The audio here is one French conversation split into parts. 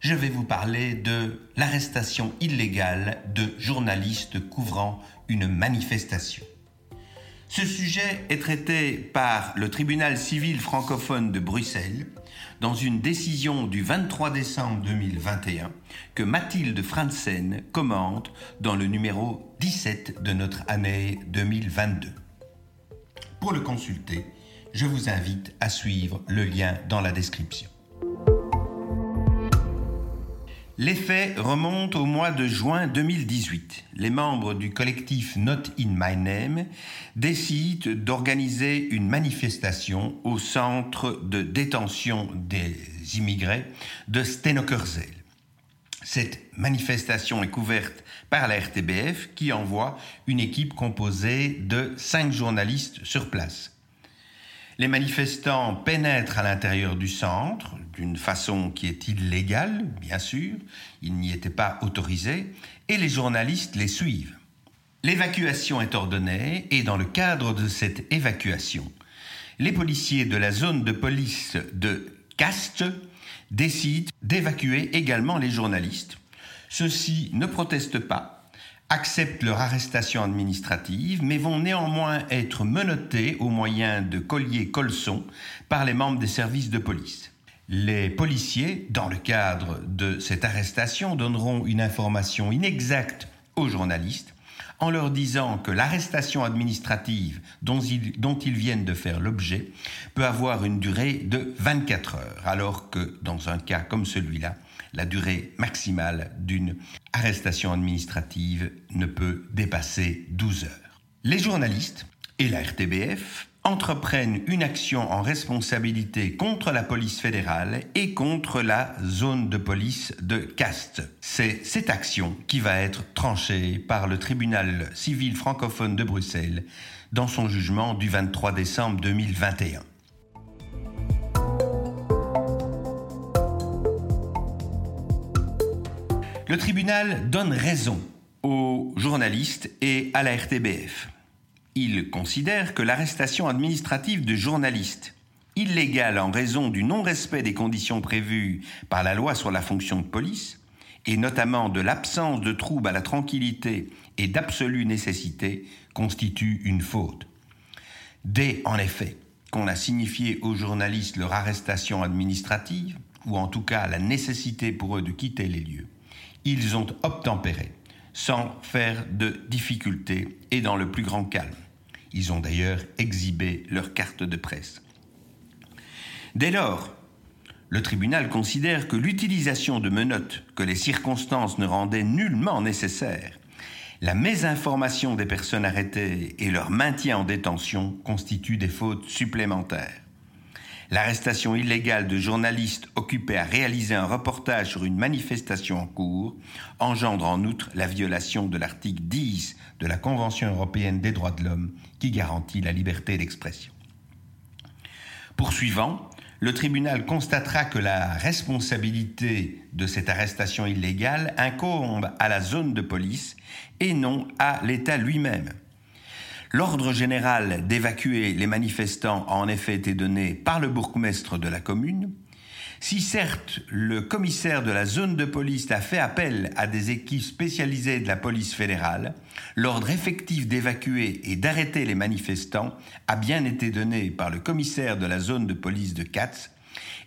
je vais vous parler de l'arrestation illégale de journalistes couvrant une manifestation. Ce sujet est traité par le tribunal civil francophone de Bruxelles dans une décision du 23 décembre 2021 que Mathilde Franzen commente dans le numéro 17 de notre année 2022. Pour le consulter, je vous invite à suivre le lien dans la description. Les faits remontent au mois de juin 2018. Les membres du collectif Not in My Name décident d'organiser une manifestation au centre de détention des immigrés de Stenokerzeel. Cette manifestation est couverte par la RTBF qui envoie une équipe composée de cinq journalistes sur place. Les manifestants pénètrent à l'intérieur du centre d'une façon qui est illégale, bien sûr, ils n'y étaient pas autorisés, et les journalistes les suivent. L'évacuation est ordonnée et dans le cadre de cette évacuation, les policiers de la zone de police de Cast décident d'évacuer également les journalistes. Ceux-ci ne protestent pas acceptent leur arrestation administrative, mais vont néanmoins être menottés au moyen de colliers colsons par les membres des services de police. Les policiers, dans le cadre de cette arrestation, donneront une information inexacte aux journalistes en leur disant que l'arrestation administrative dont ils, viennent de faire l'objet peut avoir une durée de 24 heures, alors que dans un cas comme celui-là, la durée maximale d'une arrestation administrative ne peut dépasser 12 heures. Les journalistes et la RTBF entreprennent une action en responsabilité contre la police fédérale et contre la zone de police de Castes. C'est cette action qui va être tranchée par le tribunal civil francophone de Bruxelles dans son jugement du 23 décembre 2021. Le tribunal donne raison aux journalistes et à la RTBF. Il considère que l'arrestation administrative de journalistes, illégale en raison du non-respect des conditions prévues par la loi sur la fonction de police, et notamment de l'absence de troubles à la tranquillité et d'absolue nécessité, constitue une faute. Dès, en effet, qu'on a signifié aux journalistes leur arrestation administrative, ou en tout cas la nécessité pour eux de quitter les lieux, ils ont obtempéré, sans faire de difficultés et dans le plus grand calme. Ils ont d'ailleurs exhibé leur carte de presse. Dès lors, le tribunal considère que l'utilisation de menottes que les circonstances ne rendaient nullement nécessaires, la mésinformation des personnes arrêtées et leur maintien en détention constituent des fautes supplémentaires. L'arrestation illégale de journalistes occupés à réaliser un reportage sur une manifestation en cours engendre en outre la violation de l'article 10 de la Convention européenne des droits de l'homme qui garantit la liberté d'expression. Poursuivant, le tribunal constatera que la responsabilité de cette arrestation illégale incombe à la zone de police et non à l'État lui-même. L'ordre général d'évacuer les manifestants a en effet été donné par le bourgmestre de la commune. Si certes le commissaire de la zone de police a fait appel à des équipes spécialisées de la police fédérale, l'ordre effectif d'évacuer et d'arrêter les manifestants a bien été donné par le commissaire de la zone de police de Katz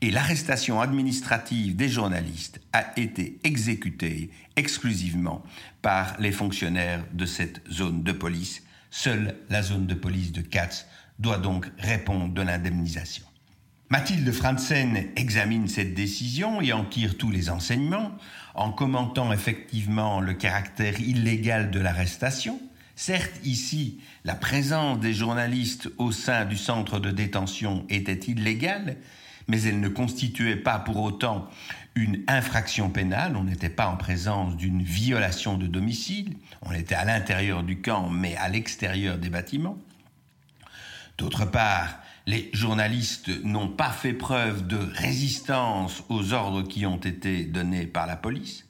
et l'arrestation administrative des journalistes a été exécutée exclusivement par les fonctionnaires de cette zone de police Seule la zone de police de Katz doit donc répondre de l'indemnisation. Mathilde Franzen examine cette décision et en tire tous les enseignements en commentant effectivement le caractère illégal de l'arrestation. Certes, ici, la présence des journalistes au sein du centre de détention était illégale, mais elle ne constituait pas pour autant une infraction pénale, on n'était pas en présence d'une violation de domicile, on était à l'intérieur du camp mais à l'extérieur des bâtiments. D'autre part, les journalistes n'ont pas fait preuve de résistance aux ordres qui ont été donnés par la police.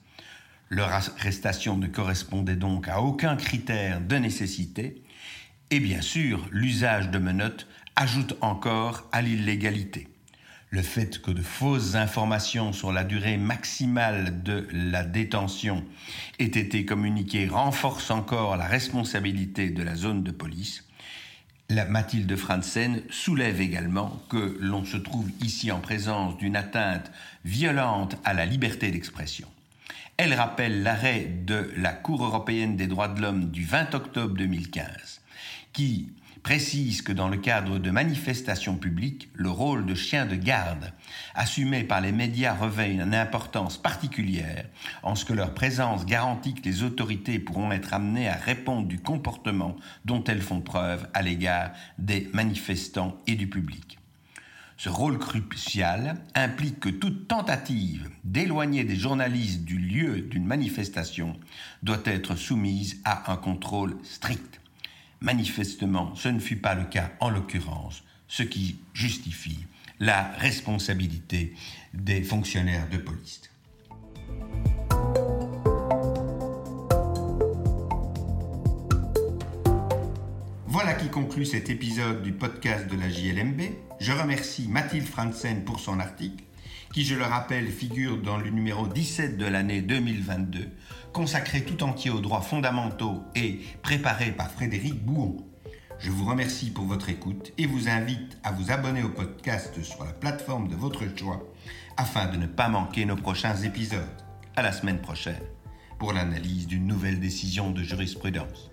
Leur arrestation ne correspondait donc à aucun critère de nécessité. Et bien sûr, l'usage de menottes ajoute encore à l'illégalité. Le fait que de fausses informations sur la durée maximale de la détention aient été communiquées renforce encore la responsabilité de la zone de police. La Mathilde Franzen soulève également que l'on se trouve ici en présence d'une atteinte violente à la liberté d'expression. Elle rappelle l'arrêt de la Cour européenne des droits de l'homme du 20 octobre 2015, qui précise que dans le cadre de manifestations publiques, le rôle de chien de garde assumé par les médias revêt une importance particulière en ce que leur présence garantit que les autorités pourront être amenées à répondre du comportement dont elles font preuve à l'égard des manifestants et du public. Ce rôle crucial implique que toute tentative d'éloigner des journalistes du lieu d'une manifestation doit être soumise à un contrôle strict. Manifestement, ce ne fut pas le cas en l'occurrence, ce qui justifie la responsabilité des fonctionnaires de police. Voilà qui conclut cet épisode du podcast de la JLMB. Je remercie Mathilde Franzen pour son article qui, je le rappelle, figure dans le numéro 17 de l'année 2022, consacré tout entier aux droits fondamentaux et préparé par Frédéric Bouon. Je vous remercie pour votre écoute et vous invite à vous abonner au podcast sur la plateforme de votre choix afin de ne pas manquer nos prochains épisodes. À la semaine prochaine pour l'analyse d'une nouvelle décision de jurisprudence.